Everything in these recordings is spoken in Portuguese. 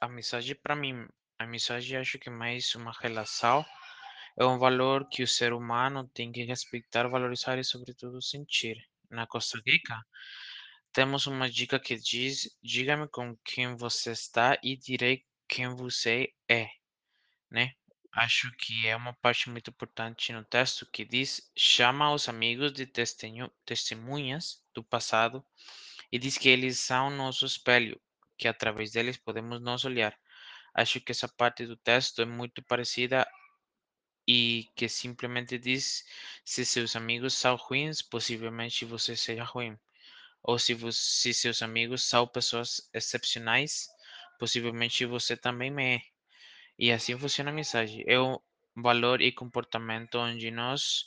amizade para mim, amizade acho que mais uma relação é um valor que o ser humano tem que respeitar, valorizar e, sobretudo, sentir. Na Costa Rica, temos uma dica que diz: diga-me com quem você está e direi quem você é, né? Acho que é uma parte muito importante no texto que diz: chama os amigos de testemunhas do passado e diz que eles são nosso espelho, que através deles podemos nos olhar. Acho que essa parte do texto é muito parecida e que simplesmente diz: se seus amigos são ruins, possivelmente você seja ruim. Ou se, você, se seus amigos são pessoas excepcionais, possivelmente você também é. E assim funciona a amizade. É um valor e comportamento onde nós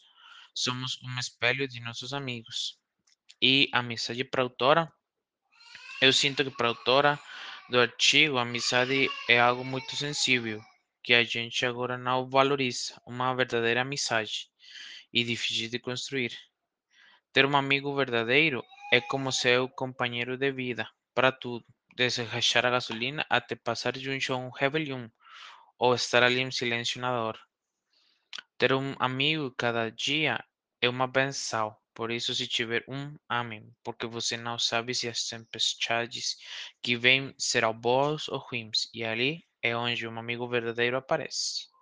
somos um espelho de nossos amigos. E a amizade para a autora, eu sinto que para a autora do artigo, a amizade é algo muito sensível, que a gente agora não valoriza. Uma verdadeira amizade e difícil de construir. Ter um amigo verdadeiro é como seu companheiro de vida para tudo, desde rachar a gasolina até passar a um rebelião ou estar ali em silêncio na dor. Ter um amigo cada dia é uma benção. Por isso, se tiver um, ame, porque você não sabe se as tempestades que vêm serão boas ou ruins, e ali é onde um amigo verdadeiro aparece.